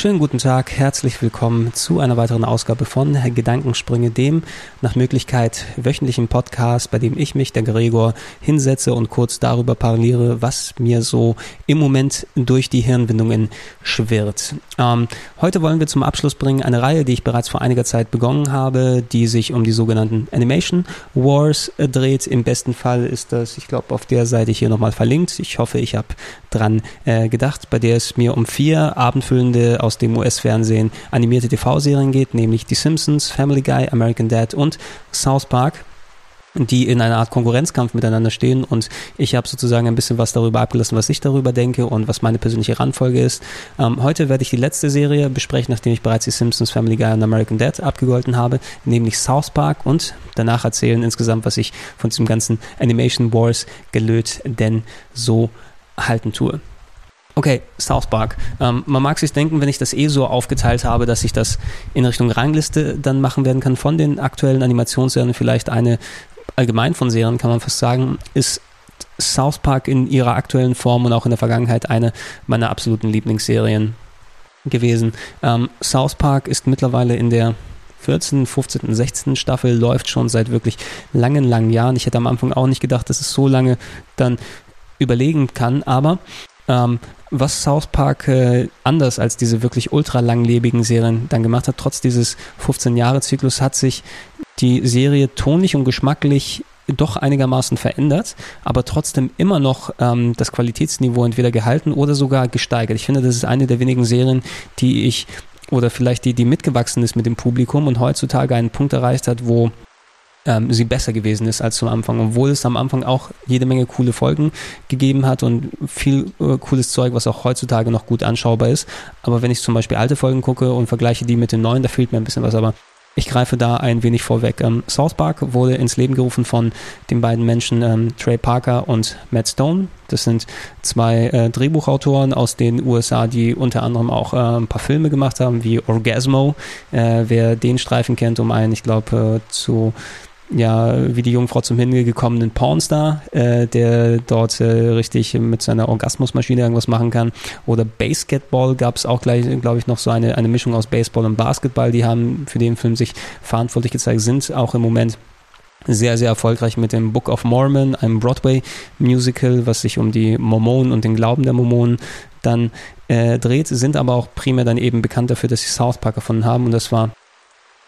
Schönen guten Tag, herzlich willkommen zu einer weiteren Ausgabe von Gedankensprünge, dem nach Möglichkeit wöchentlichen Podcast, bei dem ich mich, der Gregor, hinsetze und kurz darüber parliere, was mir so im Moment durch die Hirnwindungen schwirrt. Ähm, heute wollen wir zum Abschluss bringen eine Reihe, die ich bereits vor einiger Zeit begonnen habe, die sich um die sogenannten Animation Wars dreht. Im besten Fall ist das, ich glaube, auf der Seite hier nochmal verlinkt. Ich hoffe, ich habe dran äh, gedacht, bei der es mir um vier abendfüllende aus dem US-Fernsehen animierte TV-Serien geht, nämlich Die Simpsons, Family Guy, American Dad und South Park die in einer Art Konkurrenzkampf miteinander stehen und ich habe sozusagen ein bisschen was darüber abgelassen, was ich darüber denke und was meine persönliche Randfolge ist. Ähm, heute werde ich die letzte Serie besprechen, nachdem ich bereits die Simpsons, Family Guy und American Dad abgegolten habe, nämlich South Park und danach erzählen insgesamt, was ich von diesem ganzen Animation Wars gelöt denn so halten tue. Okay, South Park. Ähm, man mag sich denken, wenn ich das eh so aufgeteilt habe, dass ich das in Richtung Rangliste dann machen werden kann von den aktuellen Animationsserien, vielleicht eine allgemein von Serien, kann man fast sagen, ist South Park in ihrer aktuellen Form und auch in der Vergangenheit eine meiner absoluten Lieblingsserien gewesen. Ähm, South Park ist mittlerweile in der 14., 15., 16. Staffel, läuft schon seit wirklich langen, langen Jahren. Ich hätte am Anfang auch nicht gedacht, dass es so lange dann überlegen kann, aber ähm, was South Park äh, anders als diese wirklich ultra langlebigen Serien dann gemacht hat, trotz dieses 15-Jahre-Zyklus, hat sich die Serie tonlich und geschmacklich doch einigermaßen verändert, aber trotzdem immer noch ähm, das Qualitätsniveau entweder gehalten oder sogar gesteigert. Ich finde, das ist eine der wenigen Serien, die ich oder vielleicht die, die mitgewachsen ist mit dem Publikum und heutzutage einen Punkt erreicht hat, wo ähm, sie besser gewesen ist als zum Anfang, obwohl es am Anfang auch jede Menge coole Folgen gegeben hat und viel äh, cooles Zeug, was auch heutzutage noch gut anschaubar ist. Aber wenn ich zum Beispiel alte Folgen gucke und vergleiche die mit den neuen, da fehlt mir ein bisschen was. Aber ich greife da ein wenig vorweg. Ähm, South Park wurde ins Leben gerufen von den beiden Menschen ähm, Trey Parker und Matt Stone. Das sind zwei äh, Drehbuchautoren aus den USA, die unter anderem auch äh, ein paar Filme gemacht haben, wie Orgasmo. Äh, wer den Streifen kennt, um einen, ich glaube, äh, zu ja, wie die Jungfrau zum Himmel gekommenen Pornstar, äh, der dort äh, richtig mit seiner Orgasmusmaschine irgendwas machen kann. Oder Basketball gab es auch gleich, glaube ich, noch so eine, eine Mischung aus Baseball und Basketball. Die haben für den Film sich verantwortlich gezeigt, sind auch im Moment sehr, sehr erfolgreich mit dem Book of Mormon, einem Broadway-Musical, was sich um die Mormonen und den Glauben der Mormonen dann äh, dreht, sind aber auch primär dann eben bekannt dafür, dass sie South Park erfunden haben und das war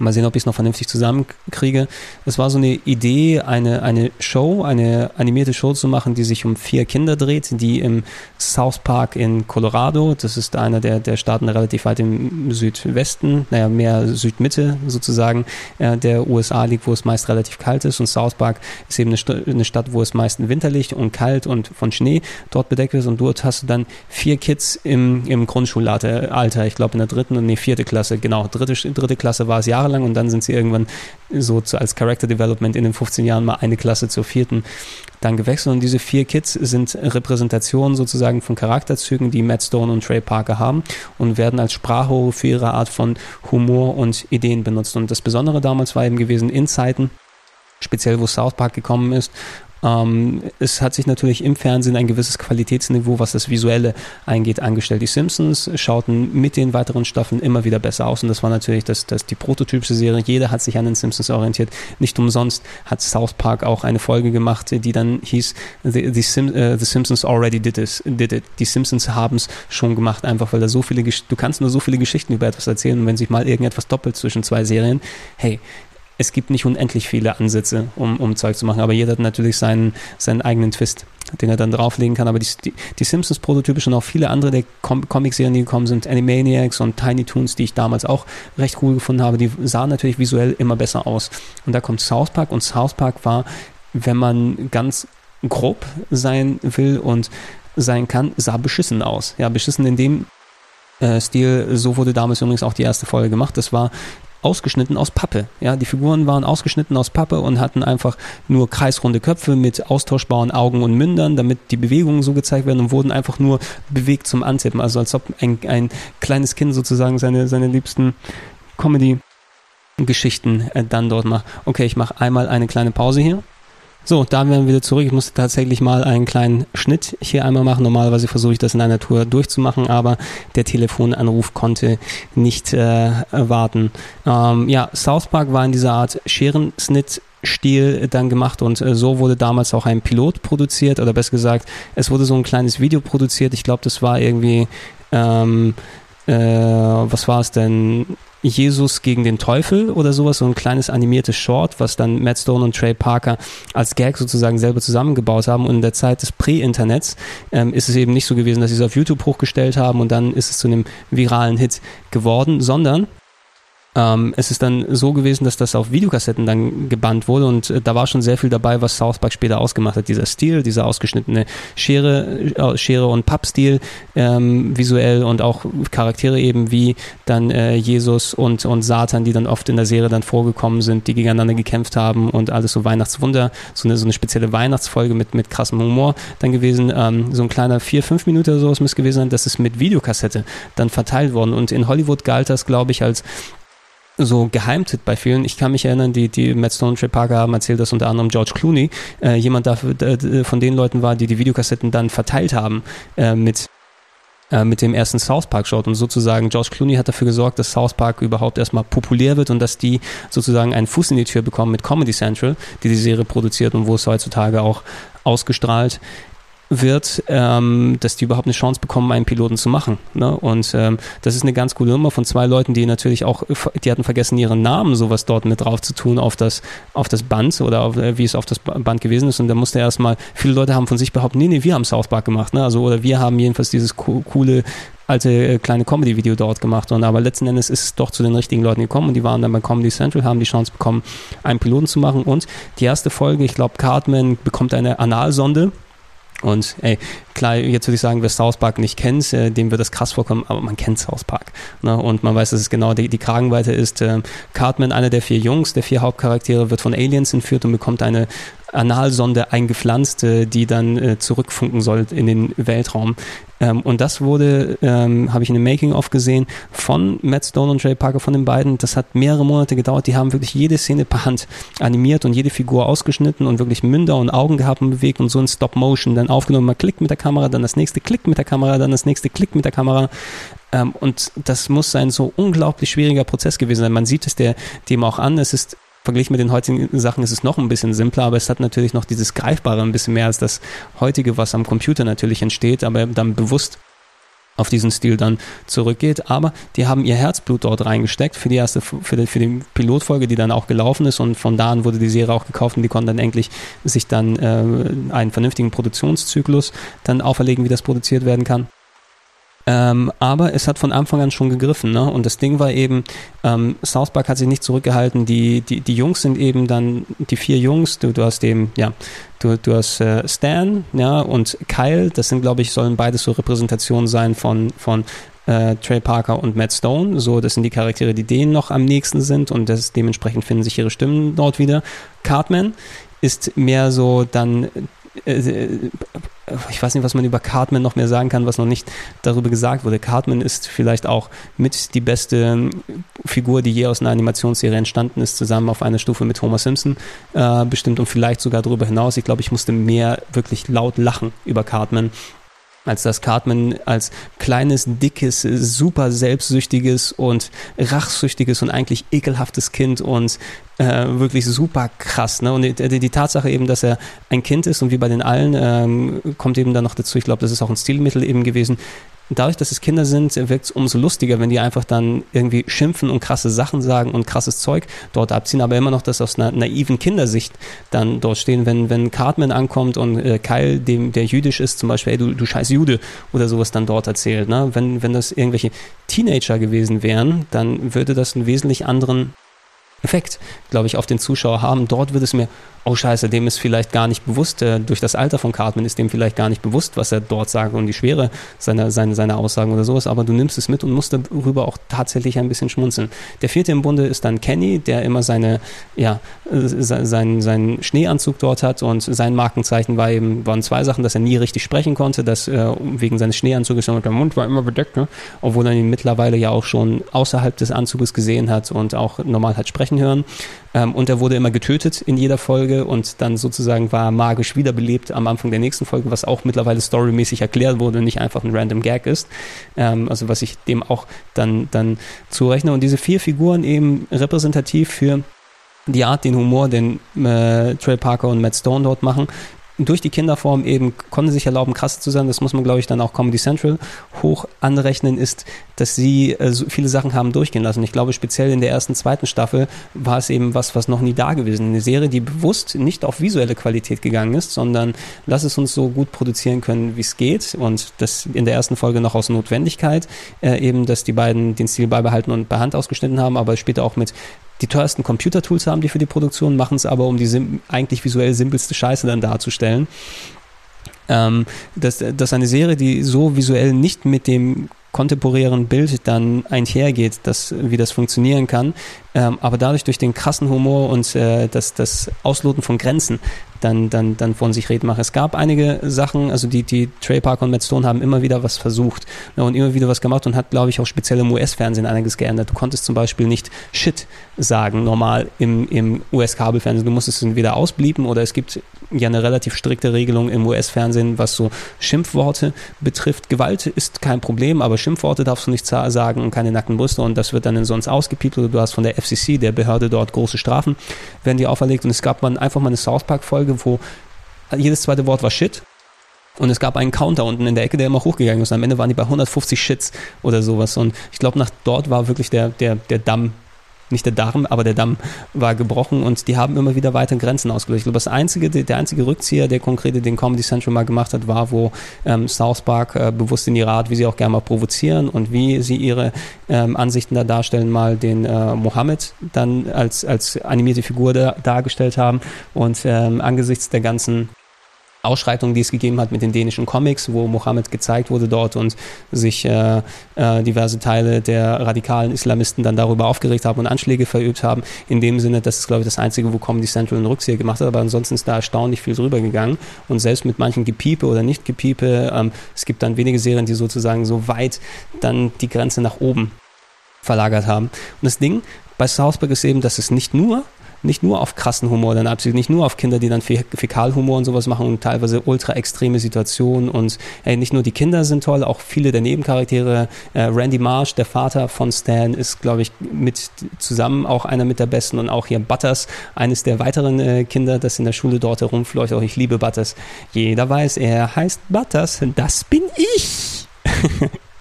Mal sehen, ob ich es noch vernünftig zusammenkriege. Es war so eine Idee, eine, eine Show, eine animierte Show zu machen, die sich um vier Kinder dreht, die im South Park in Colorado, das ist einer der, der Staaten relativ weit im Südwesten, naja, mehr Südmitte sozusagen, äh, der USA liegt, wo es meist relativ kalt ist. Und South Park ist eben eine, St eine Stadt, wo es meist winterlich und kalt und von Schnee dort bedeckt ist. Und dort hast du dann vier Kids im, im Grundschulalter, ich glaube in der dritten und nee, vierte Klasse, genau, dritte, dritte Klasse war es jahrelang lang und dann sind sie irgendwann so zu, als Character Development in den 15 Jahren mal eine Klasse zur vierten dann gewechselt und diese vier Kids sind Repräsentationen sozusagen von Charakterzügen, die Matt Stone und Trey Parker haben und werden als Sprachrohre für ihre Art von Humor und Ideen benutzt. Und das Besondere damals war eben gewesen, in Zeiten, speziell wo South Park gekommen ist, ähm, es hat sich natürlich im Fernsehen ein gewisses Qualitätsniveau, was das Visuelle eingeht, angestellt. Die Simpsons schauten mit den weiteren Staffeln immer wieder besser aus und das war natürlich das, das die prototypische Serie. Jeder hat sich an den Simpsons orientiert. Nicht umsonst hat South Park auch eine Folge gemacht, die dann hieß The, the, Sim, uh, the Simpsons already did, this, did it. Die Simpsons haben es schon gemacht, einfach weil da so viele, du kannst nur so viele Geschichten über etwas erzählen und wenn sich mal irgendetwas doppelt zwischen zwei Serien, hey, es gibt nicht unendlich viele Ansätze, um, um Zeug zu machen, aber jeder hat natürlich seinen, seinen eigenen Twist, den er dann drauflegen kann. Aber die, die, die Simpsons-Prototype und auch viele andere der Com Comic-Serien, die gekommen sind, Animaniacs und Tiny Toons, die ich damals auch recht cool gefunden habe, die sahen natürlich visuell immer besser aus. Und da kommt South Park und South Park war, wenn man ganz grob sein will und sein kann, sah beschissen aus. Ja, beschissen in dem äh, Stil, so wurde damals übrigens auch die erste Folge gemacht. Das war ausgeschnitten aus Pappe. Ja, die Figuren waren ausgeschnitten aus Pappe und hatten einfach nur kreisrunde Köpfe mit austauschbaren Augen und Mündern, damit die Bewegungen so gezeigt werden und wurden einfach nur bewegt zum Antippen. Also als ob ein, ein kleines Kind sozusagen seine, seine liebsten Comedy Geschichten äh, dann dort macht. Okay, ich mache einmal eine kleine Pause hier. So, da werden wir wieder zurück. Ich musste tatsächlich mal einen kleinen Schnitt hier einmal machen. Normalerweise versuche ich das in einer Tour durchzumachen, aber der Telefonanruf konnte nicht äh, warten. Ähm, ja, South Park war in dieser Art Scherensnit Stil dann gemacht und äh, so wurde damals auch ein Pilot produziert oder besser gesagt, es wurde so ein kleines Video produziert. Ich glaube, das war irgendwie, ähm, äh, was war es denn? Jesus gegen den Teufel oder sowas, so ein kleines animiertes Short, was dann Matt Stone und Trey Parker als Gag sozusagen selber zusammengebaut haben. Und in der Zeit des Prä-Internets ähm, ist es eben nicht so gewesen, dass sie es auf YouTube hochgestellt haben und dann ist es zu einem viralen Hit geworden, sondern ähm, es ist dann so gewesen, dass das auf Videokassetten dann gebannt wurde und äh, da war schon sehr viel dabei, was South Park später ausgemacht hat. Dieser Stil, dieser ausgeschnittene Schere, äh, Schere und Pappstil ähm, visuell und auch Charaktere eben wie dann äh, Jesus und, und Satan, die dann oft in der Serie dann vorgekommen sind, die gegeneinander gekämpft haben und alles so Weihnachtswunder, so eine, so eine spezielle Weihnachtsfolge mit, mit krassem Humor dann gewesen. Ähm, so ein kleiner vier, fünf Minuten oder sowas muss gewesen sein, das ist mit Videokassette dann verteilt worden und in Hollywood galt das, glaube ich, als so Geheimtipp bei vielen. Ich kann mich erinnern, die, die Matt Stone und Trey Parker haben erzählt, dass unter anderem George Clooney äh, jemand dafür, äh, von den Leuten war, die die Videokassetten dann verteilt haben äh, mit äh, mit dem ersten South Park schaut und sozusagen George Clooney hat dafür gesorgt, dass South Park überhaupt erstmal populär wird und dass die sozusagen einen Fuß in die Tür bekommen mit Comedy Central, die die Serie produziert und wo es heutzutage auch ausgestrahlt wird, ähm, dass die überhaupt eine Chance bekommen, einen Piloten zu machen. Ne? Und ähm, das ist eine ganz coole Nummer von zwei Leuten, die natürlich auch, die hatten vergessen, ihren Namen sowas dort mit drauf zu tun auf das, auf das Band oder auf, äh, wie es auf das Band gewesen ist. Und da musste erstmal, viele Leute haben von sich behauptet, nee, nee, wir haben South Park gemacht. Ne? Also, oder wir haben jedenfalls dieses co coole alte äh, kleine Comedy-Video dort gemacht. Und aber letzten Endes ist es doch zu den richtigen Leuten gekommen und die waren dann bei Comedy Central, haben die Chance bekommen, einen Piloten zu machen. Und die erste Folge, ich glaube, Cartman bekommt eine Analsonde und ey, klar, jetzt würde ich sagen, wer South Park nicht kennt, äh, dem wird das krass vorkommen, aber man kennt South Park. Ne? Und man weiß, dass es genau die, die Kragenweite ist. Äh, Cartman, einer der vier Jungs, der vier Hauptcharaktere, wird von Aliens entführt und bekommt eine Analsonde eingepflanzt, die dann äh, zurückfunken soll in den Weltraum. Ähm, und das wurde, ähm, habe ich in einem Making-of gesehen, von Matt Stone und Jay Parker, von den beiden. Das hat mehrere Monate gedauert. Die haben wirklich jede Szene per Hand animiert und jede Figur ausgeschnitten und wirklich Münder und Augen gehabt und bewegt und so in Stop-Motion dann aufgenommen. Man klickt mit der Kamera, dann das nächste Klick mit der Kamera, dann das nächste Klick mit der Kamera. Ähm, und das muss ein so unglaublich schwieriger Prozess gewesen sein. Man sieht es der, dem auch an. Es ist verglichen mit den heutigen Sachen ist es noch ein bisschen simpler, aber es hat natürlich noch dieses Greifbare ein bisschen mehr als das heutige, was am Computer natürlich entsteht, aber dann bewusst auf diesen Stil dann zurückgeht. Aber die haben ihr Herzblut dort reingesteckt für die erste, für die, für die Pilotfolge, die dann auch gelaufen ist und von da an wurde die Serie auch gekauft und die konnten dann endlich sich dann äh, einen vernünftigen Produktionszyklus dann auferlegen, wie das produziert werden kann. Ähm, aber es hat von Anfang an schon gegriffen. Ne? Und das Ding war eben, ähm, South Park hat sich nicht zurückgehalten. Die, die, die Jungs sind eben dann, die vier Jungs, du, du hast eben, ja, du, du hast äh, Stan, ja, und Kyle, das sind, glaube ich, sollen beides so Repräsentationen sein von, von äh, Trey Parker und Matt Stone. So, das sind die Charaktere, die denen noch am nächsten sind und das, dementsprechend finden sich ihre Stimmen dort wieder. Cartman ist mehr so dann ich weiß nicht, was man über Cartman noch mehr sagen kann, was noch nicht darüber gesagt wurde. Cartman ist vielleicht auch mit die beste ähm, Figur, die je aus einer Animationsserie entstanden ist, zusammen auf einer Stufe mit Homer Simpson äh, bestimmt und vielleicht sogar darüber hinaus. Ich glaube, ich musste mehr wirklich laut lachen über Cartman als das Cartman als kleines, dickes, super selbstsüchtiges und rachsüchtiges und eigentlich ekelhaftes Kind und äh, wirklich super krass. Ne? Und die, die, Tatsache eben, dass er ein Kind ist und wie bei den allen, ähm, kommt eben dann noch dazu, ich glaube, das ist auch ein Stilmittel eben gewesen, dadurch, dass es Kinder sind, wirkt es umso lustiger, wenn die einfach dann irgendwie schimpfen und krasse Sachen sagen und krasses Zeug dort abziehen, aber immer noch das aus einer naiven Kindersicht dann dort stehen. Wenn, wenn Cartman ankommt und äh, Kyle, dem, der jüdisch ist, zum Beispiel, ey, du, du scheiß Jude oder sowas dann dort erzählt. Ne? Wenn, wenn das irgendwelche Teenager gewesen wären, dann würde das einen wesentlich anderen Effekt, glaube ich, auf den Zuschauer haben. Dort wird es mir, oh scheiße, dem ist vielleicht gar nicht bewusst, äh, durch das Alter von Cartman ist dem vielleicht gar nicht bewusst, was er dort sagt und die Schwere seiner, seiner, seiner Aussagen oder sowas, aber du nimmst es mit und musst darüber auch tatsächlich ein bisschen schmunzeln. Der vierte im Bunde ist dann Kenny, der immer seine, ja, äh, seinen, seinen Schneeanzug dort hat und sein Markenzeichen war eben, waren zwei Sachen, dass er nie richtig sprechen konnte, dass äh, wegen seines Schneeanzuges der Mund war immer bedeckt, ne? obwohl er ihn mittlerweile ja auch schon außerhalb des Anzuges gesehen hat und auch normal hat sprechen hören. Ähm, und er wurde immer getötet in jeder Folge und dann sozusagen war magisch wiederbelebt am Anfang der nächsten Folge, was auch mittlerweile storymäßig erklärt wurde und nicht einfach ein random Gag ist. Ähm, also was ich dem auch dann, dann zurechne. Und diese vier Figuren eben repräsentativ für die Art, den Humor, den äh, Trey Parker und Matt Stone dort machen, durch die Kinderform eben konnte sich erlauben, krass zu sein. Das muss man, glaube ich, dann auch Comedy Central hoch anrechnen, ist, dass sie äh, so viele Sachen haben durchgehen lassen. Ich glaube, speziell in der ersten, zweiten Staffel war es eben was, was noch nie da gewesen. Eine Serie, die bewusst nicht auf visuelle Qualität gegangen ist, sondern lass es uns so gut produzieren können, wie es geht. Und das in der ersten Folge noch aus Notwendigkeit, äh, eben, dass die beiden den Stil beibehalten und per Hand ausgeschnitten haben, aber später auch mit die teuersten Computertools haben die für die Produktion, machen es aber, um die eigentlich visuell simpelste Scheiße dann darzustellen. Ähm, dass, dass eine Serie, die so visuell nicht mit dem kontemporären Bild dann einhergeht, dass, wie das funktionieren kann, ähm, aber dadurch durch den krassen Humor und äh, das, das Ausloten von Grenzen dann, dann, dann von sich reden mache. Es gab einige Sachen, also die, die Trey Parker und Matt Stone haben immer wieder was versucht ne, und immer wieder was gemacht und hat, glaube ich, auch speziell im US-Fernsehen einiges geändert. Du konntest zum Beispiel nicht Shit sagen, normal im, im US-Kabelfernsehen. Du musstest es entweder ausblieben oder es gibt ja eine relativ strikte Regelung im US-Fernsehen, was so Schimpfworte betrifft. Gewalt ist kein Problem, aber Schimpfworte darfst du nicht sagen und keine nackten Brüste und das wird dann sonst ausgepiept oder du hast von der FCC, der Behörde dort, große Strafen, werden die auferlegt und es gab mal einfach mal eine South Park-Folge, wo jedes zweite Wort war Shit und es gab einen Counter unten in der Ecke, der immer hochgegangen ist. Und am Ende waren die bei 150 Shits oder sowas. Und ich glaube, nach dort war wirklich der, der, der Damm nicht der Darm, aber der Damm war gebrochen und die haben immer wieder weiter Grenzen ausgelöst. Ich glaube, das einzige, der einzige Rückzieher, der konkrete den Comedy Central mal gemacht hat, war, wo ähm, South Park äh, bewusst in ihrer Art, wie sie auch gerne mal provozieren und wie sie ihre ähm, Ansichten da darstellen, mal den äh, Mohammed dann als, als animierte Figur da, dargestellt haben und ähm, angesichts der ganzen Ausschreitungen, die es gegeben hat mit den dänischen Comics, wo Mohammed gezeigt wurde dort und sich äh, äh, diverse Teile der radikalen Islamisten dann darüber aufgeregt haben und Anschläge verübt haben. In dem Sinne, das ist, glaube ich, das Einzige, wo Comedy Central einen Rückzieher gemacht hat, aber ansonsten ist da erstaunlich viel drüber gegangen und selbst mit manchen Gepiepe oder nicht Gepiepe, ähm, es gibt dann wenige Serien, die sozusagen so weit dann die Grenze nach oben verlagert haben. Und das Ding bei South Park ist eben, dass es nicht nur nicht nur auf krassen Humor dann abzielt, nicht nur auf Kinder, die dann Fäkalhumor und sowas machen und teilweise ultra extreme Situationen und ey, nicht nur die Kinder sind toll, auch viele der Nebencharaktere. Äh, Randy Marsh, der Vater von Stan, ist, glaube ich, mit zusammen auch einer mit der besten und auch hier Butters, eines der weiteren äh, Kinder, das in der Schule dort herumfleucht. Auch ich liebe Butters. Jeder weiß, er heißt Butters. Das bin ich.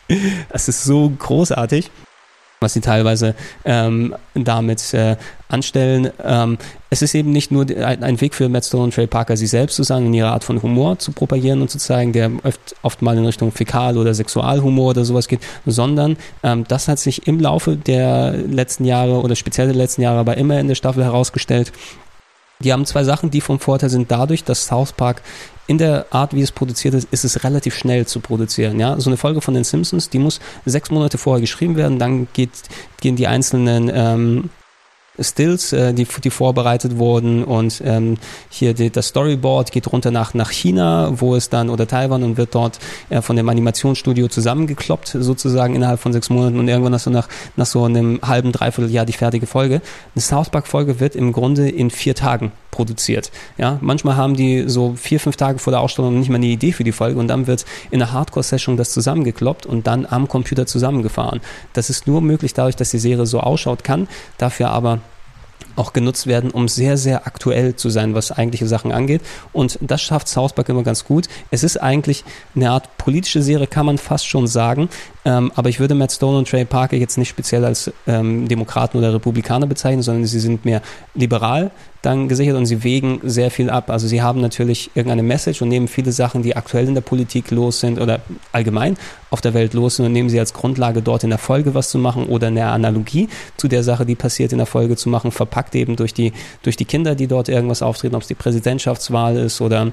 das ist so großartig was sie teilweise ähm, damit äh, anstellen. Ähm, es ist eben nicht nur ein, Weg für Matt Stone und Trey Parker, sie selbst zu sein und ihre Art von Humor zu propagieren und zu zeigen, der oft, oft mal in Richtung Fäkal- oder Sexualhumor oder sowas geht, sondern ähm, das hat sich im Laufe der letzten Jahre oder speziell der letzten Jahre aber immer in der Staffel herausgestellt, die haben zwei Sachen, die vom Vorteil sind dadurch, dass South Park in der Art, wie es produziert ist, ist es relativ schnell zu produzieren. Ja, so eine Folge von den Simpsons, die muss sechs Monate vorher geschrieben werden, dann geht, gehen die einzelnen ähm, Stills, äh, die, die vorbereitet wurden und ähm, hier die, das Storyboard geht runter nach, nach China, wo es dann, oder Taiwan und wird dort äh, von dem Animationsstudio zusammengekloppt, sozusagen innerhalb von sechs Monaten und irgendwann hast du nach, nach so einem halben, dreiviertel Jahr die fertige Folge. Eine South Park Folge wird im Grunde in vier Tagen produziert. Ja, manchmal haben die so vier, fünf Tage vor der Ausstellung nicht mal eine Idee für die Folge und dann wird in einer Hardcore-Session das zusammengekloppt und dann am Computer zusammengefahren. Das ist nur möglich dadurch, dass die Serie so ausschaut kann, dafür aber auch genutzt werden, um sehr, sehr aktuell zu sein, was eigentliche Sachen angeht. Und das schafft South Park immer ganz gut. Es ist eigentlich eine Art politische Serie, kann man fast schon sagen. Ähm, aber ich würde Matt Stone und Trey Parker jetzt nicht speziell als ähm, Demokraten oder Republikaner bezeichnen, sondern sie sind mehr liberal dann gesichert und sie wägen sehr viel ab. Also sie haben natürlich irgendeine Message und nehmen viele Sachen, die aktuell in der Politik los sind oder allgemein auf der Welt los sind und nehmen sie als Grundlage dort in der Folge was zu machen oder eine Analogie zu der Sache, die passiert in der Folge zu machen, verpackt eben durch die, durch die Kinder, die dort irgendwas auftreten, ob es die Präsidentschaftswahl ist oder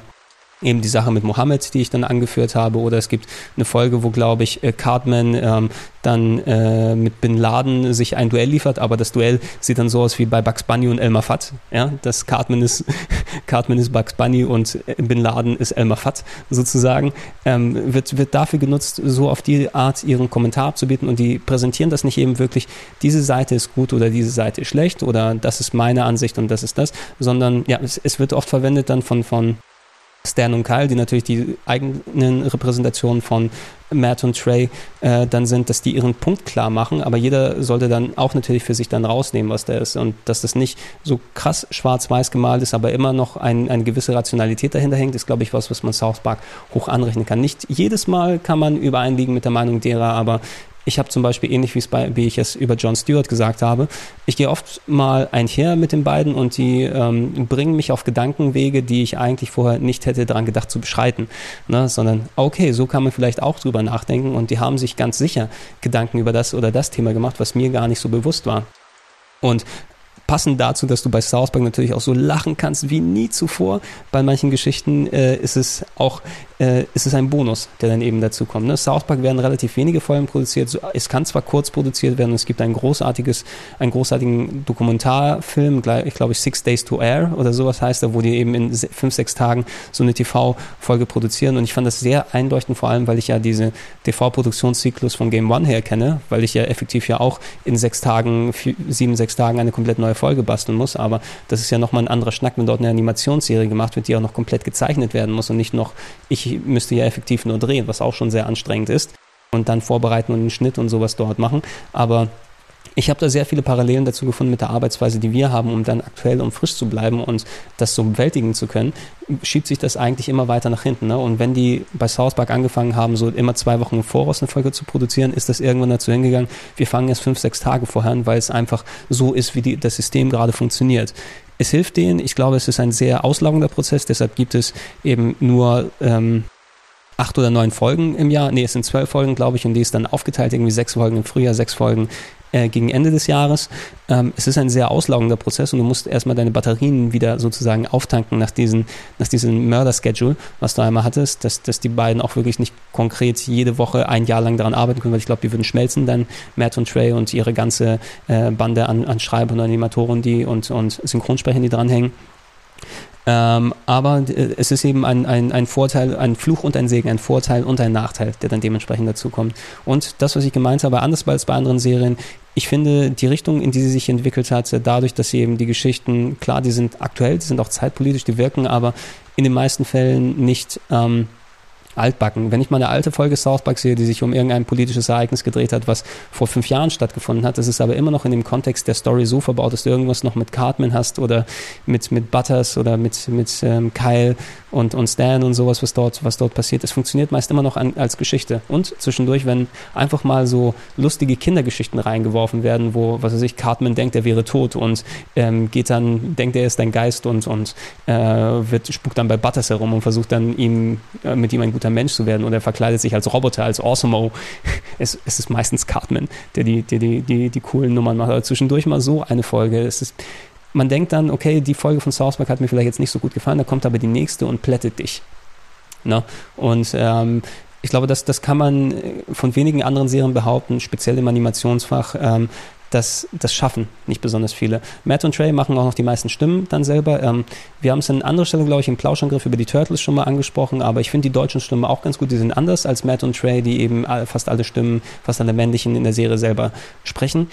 eben die Sache mit Mohammed, die ich dann angeführt habe, oder es gibt eine Folge, wo, glaube ich, äh, Cartman ähm, dann äh, mit Bin Laden sich ein Duell liefert, aber das Duell sieht dann so aus wie bei Bugs Bunny und Elmer Fudd. Ja, das Cartman ist, Cartman ist Bugs Bunny und äh, Bin Laden ist Elmer Fudd sozusagen. Ähm, wird, wird dafür genutzt, so auf die Art ihren Kommentar abzubieten und die präsentieren das nicht eben wirklich, diese Seite ist gut oder diese Seite ist schlecht oder das ist meine Ansicht und das ist das, sondern ja, es, es wird oft verwendet dann von, von Stan und Kyle, die natürlich die eigenen Repräsentationen von Matt und Trey äh, dann sind, dass die ihren Punkt klar machen, aber jeder sollte dann auch natürlich für sich dann rausnehmen, was der ist und dass das nicht so krass schwarz-weiß gemalt ist, aber immer noch ein, eine gewisse Rationalität dahinter hängt, ist glaube ich was, was man South Park hoch anrechnen kann. Nicht jedes Mal kann man übereinliegen mit der Meinung derer, aber ich habe zum Beispiel ähnlich wie, ich es über John Stewart gesagt habe, ich gehe oft mal einher mit den beiden und die ähm, bringen mich auf Gedankenwege, die ich eigentlich vorher nicht hätte daran gedacht zu beschreiten, ne? sondern okay, so kann man vielleicht auch drüber nachdenken und die haben sich ganz sicher Gedanken über das oder das Thema gemacht, was mir gar nicht so bewusst war. Und passend dazu, dass du bei South Park natürlich auch so lachen kannst wie nie zuvor. Bei manchen Geschichten äh, ist es auch äh, ist es ein Bonus, der dann eben dazu kommt. Ne? South Park werden relativ wenige Folgen produziert. Es kann zwar kurz produziert werden, es gibt ein großartiges, einen großartigen Dokumentarfilm, ich glaube Six Days to Air oder sowas heißt er, wo die eben in fünf, sechs Tagen so eine TV-Folge produzieren. Und ich fand das sehr einleuchtend, vor allem, weil ich ja diese TV-Produktionszyklus von Game One her kenne, weil ich ja effektiv ja auch in sechs Tagen, vier, sieben, sechs Tagen eine komplett neue Folge basteln muss. Aber das ist ja nochmal ein anderer Schnack, wenn dort eine Animationsserie gemacht wird, die auch noch komplett gezeichnet werden muss und nicht noch ich müsste ja effektiv nur drehen, was auch schon sehr anstrengend ist. Und dann vorbereiten und einen Schnitt und sowas dort machen. Aber ich habe da sehr viele Parallelen dazu gefunden mit der Arbeitsweise, die wir haben, um dann aktuell und frisch zu bleiben und das so bewältigen zu können, schiebt sich das eigentlich immer weiter nach hinten. Ne? Und wenn die bei South Park angefangen haben, so immer zwei Wochen im Voraus eine Folge zu produzieren, ist das irgendwann dazu hingegangen, wir fangen erst fünf, sechs Tage vorher an, weil es einfach so ist, wie die, das System gerade funktioniert. Es hilft denen, ich glaube, es ist ein sehr auslaugender Prozess, deshalb gibt es eben nur ähm, acht oder neun Folgen im Jahr. Nee, es sind zwölf Folgen, glaube ich, und die ist dann aufgeteilt, irgendwie sechs Folgen im Frühjahr, sechs Folgen äh, gegen Ende des Jahres. Ähm, es ist ein sehr auslaugender Prozess und du musst erstmal deine Batterien wieder sozusagen auftanken nach, diesen, nach diesem Mörder-Schedule, was du einmal hattest, dass, dass die beiden auch wirklich nicht konkret jede Woche ein Jahr lang daran arbeiten können, weil ich glaube, die würden schmelzen dann, Matt und Trey und ihre ganze äh, Bande an, an Schreibern und Animatoren die und, und Synchronsprechern, die dranhängen. Ähm, aber äh, es ist eben ein, ein, ein Vorteil, ein Fluch und ein Segen, ein Vorteil und ein Nachteil, der dann dementsprechend dazu kommt. Und das, was ich gemeint habe, anders als bei anderen Serien, ich finde die Richtung, in die sie sich entwickelt hat, dadurch, dass sie eben die Geschichten, klar, die sind aktuell, die sind auch zeitpolitisch, die wirken aber in den meisten Fällen nicht ähm, altbacken. Wenn ich mal eine alte Folge South Park sehe, die sich um irgendein politisches Ereignis gedreht hat, was vor fünf Jahren stattgefunden hat, das ist aber immer noch in dem Kontext der Story so verbaut, dass du irgendwas noch mit Cartman hast oder mit, mit Butters oder mit, mit ähm, Kyle und, und Stan und sowas, was dort, was dort passiert. Es funktioniert meist immer noch an, als Geschichte. Und zwischendurch, wenn einfach mal so lustige Kindergeschichten reingeworfen werden, wo, was weiß ich, Cartman denkt, er wäre tot und ähm, geht dann, denkt, er ist ein Geist und, und äh, wird, spukt dann bei Butters herum und versucht dann ihm, äh, mit ihm ein guter Mensch zu werden oder er verkleidet sich als Roboter, als Awesome es, es ist meistens Cartman, der die, die, die, die, die coolen Nummern macht. Aber zwischendurch mal so eine Folge. Es ist, man denkt dann, okay, die Folge von South Park hat mir vielleicht jetzt nicht so gut gefallen, da kommt aber die nächste und plättet dich. Ne? Und ähm, ich glaube, das, das kann man von wenigen anderen Serien behaupten, speziell im Animationsfach, ähm, dass das schaffen nicht besonders viele. Matt und Trey machen auch noch die meisten Stimmen dann selber. Ähm, wir haben es an anderer Stelle, glaube ich, im Plauschangriff über die Turtles schon mal angesprochen, aber ich finde die deutschen Stimmen auch ganz gut. Die sind anders als Matt und Trey, die eben fast alle Stimmen, fast alle männlichen in der Serie selber sprechen.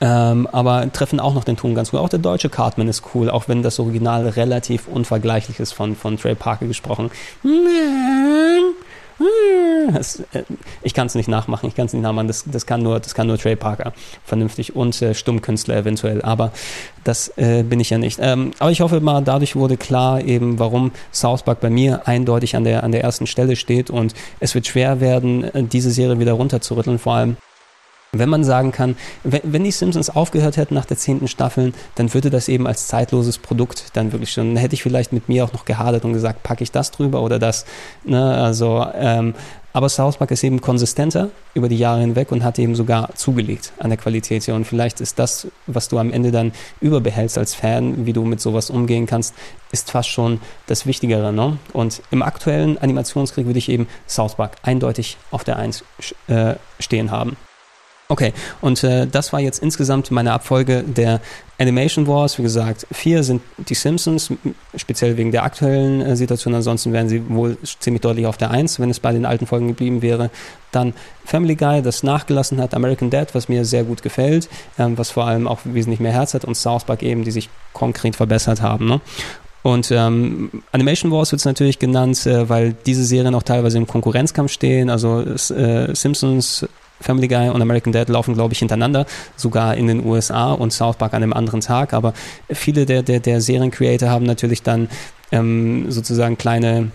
Ähm, aber treffen auch noch den Ton ganz gut. Auch der deutsche Cartman ist cool, auch wenn das Original relativ unvergleichlich ist von, von Trey Parker gesprochen. Das, äh, ich kann es nicht nachmachen, ich kann es nicht nachmachen. Das, das, kann nur, das kann nur Trey Parker vernünftig und äh, Stummkünstler eventuell. Aber das äh, bin ich ja nicht. Ähm, aber ich hoffe mal, dadurch wurde klar eben, warum South Park bei mir eindeutig an der, an der ersten Stelle steht und es wird schwer werden, äh, diese Serie wieder runterzurütteln. Vor allem wenn man sagen kann, wenn, die Simpsons aufgehört hätten nach der zehnten Staffel, dann würde das eben als zeitloses Produkt dann wirklich schon, dann hätte ich vielleicht mit mir auch noch gehadert und gesagt, packe ich das drüber oder das. Ne? Also, ähm, aber South Park ist eben konsistenter über die Jahre hinweg und hat eben sogar zugelegt an der Qualität hier. Und vielleicht ist das, was du am Ende dann überbehältst als Fan, wie du mit sowas umgehen kannst, ist fast schon das Wichtigere. Ne? Und im aktuellen Animationskrieg würde ich eben South Park eindeutig auf der Eins äh, stehen haben. Okay, und äh, das war jetzt insgesamt meine Abfolge der Animation Wars. Wie gesagt, vier sind die Simpsons, speziell wegen der aktuellen äh, Situation. Ansonsten wären sie wohl ziemlich deutlich auf der Eins, wenn es bei den alten Folgen geblieben wäre. Dann Family Guy, das nachgelassen hat, American Dad, was mir sehr gut gefällt, ähm, was vor allem auch wesentlich mehr Herz hat und South Park eben, die sich konkret verbessert haben. Ne? Und ähm, Animation Wars wird es natürlich genannt, äh, weil diese Serien auch teilweise im Konkurrenzkampf stehen. Also äh, Simpsons Family Guy und American Dad laufen, glaube ich, hintereinander, sogar in den USA und South Park an einem anderen Tag. Aber viele der, der, der Seriencreator haben natürlich dann ähm, sozusagen kleine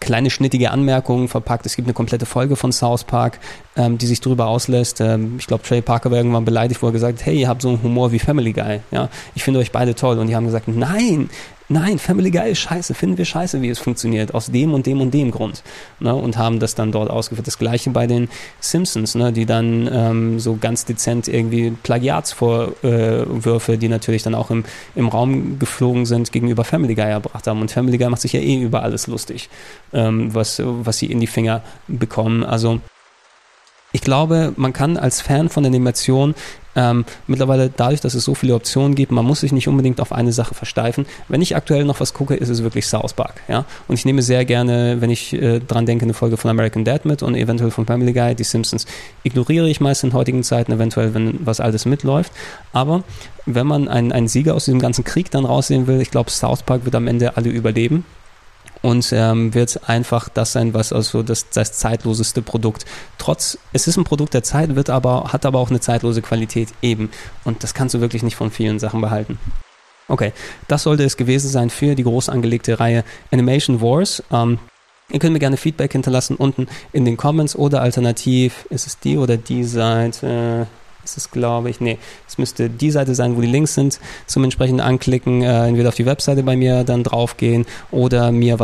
kleine schnittige Anmerkungen verpackt. Es gibt eine komplette Folge von South Park, ähm, die sich darüber auslässt. Ähm, ich glaube, Trey Parker war irgendwann beleidigt, wo er gesagt hat, hey, ihr habt so einen Humor wie Family Guy. Ja, ich finde euch beide toll. Und die haben gesagt, nein, nein, Family Guy ist scheiße, finden wir scheiße, wie es funktioniert, aus dem und dem und dem Grund. Ne, und haben das dann dort ausgeführt. Das gleiche bei den Simpsons, ne, die dann ähm, so ganz dezent irgendwie Plagiatsvorwürfe, die natürlich dann auch im, im Raum geflogen sind, gegenüber Family Guy erbracht haben. Und Family Guy macht sich ja eh über alles lustig, ähm, was, was sie in die Finger bekommen. Also ich glaube, man kann als Fan von Animation ähm, mittlerweile dadurch, dass es so viele Optionen gibt, man muss sich nicht unbedingt auf eine Sache versteifen. Wenn ich aktuell noch was gucke, ist es wirklich South Park. Ja? Und ich nehme sehr gerne, wenn ich äh, dran denke, eine Folge von American Dad mit und eventuell von Family Guy, die Simpsons ignoriere ich meist in heutigen Zeiten, eventuell, wenn was Altes mitläuft. Aber wenn man einen, einen Sieger aus diesem ganzen Krieg dann raussehen will, ich glaube, South Park wird am Ende alle überleben und ähm, wird einfach das sein, was also das, das zeitloseste Produkt. Trotz, es ist ein Produkt der Zeit, wird aber, hat aber auch eine zeitlose Qualität eben. Und das kannst du wirklich nicht von vielen Sachen behalten. Okay, das sollte es gewesen sein für die groß angelegte Reihe Animation Wars. Ähm, Ihr könnt mir gerne Feedback hinterlassen unten in den Comments oder alternativ ist es die oder die Seite ist es, glaube ich. Nee, es müsste die Seite sein, wo die Links sind, zum entsprechenden anklicken, äh, entweder auf die Webseite bei mir dann draufgehen oder mir